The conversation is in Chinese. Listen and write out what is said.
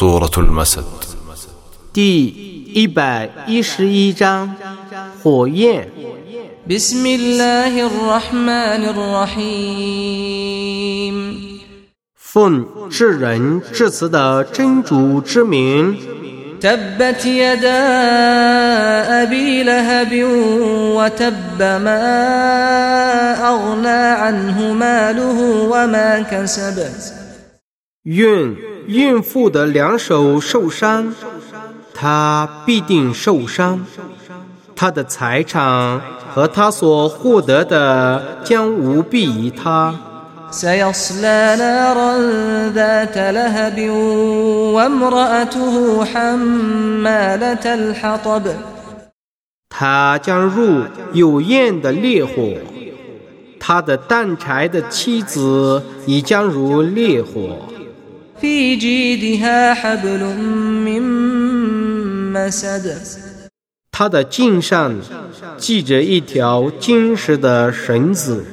سورة المسد 第一百一十一章火焰。 بسم الله الرحمن الرحيم 奉至仁至慈的真主之名， تبت يدا أبي لهب وتب ما أغنى عنه ماله وما كسب 孕孕妇的两手受伤，他必定受伤，他的财产和他所获得的将无裨于他。他将入有焰的烈火，他的担柴的妻子也将如烈火。في جيدها حبل من مسد 他的颈上系着一条金石的绳子。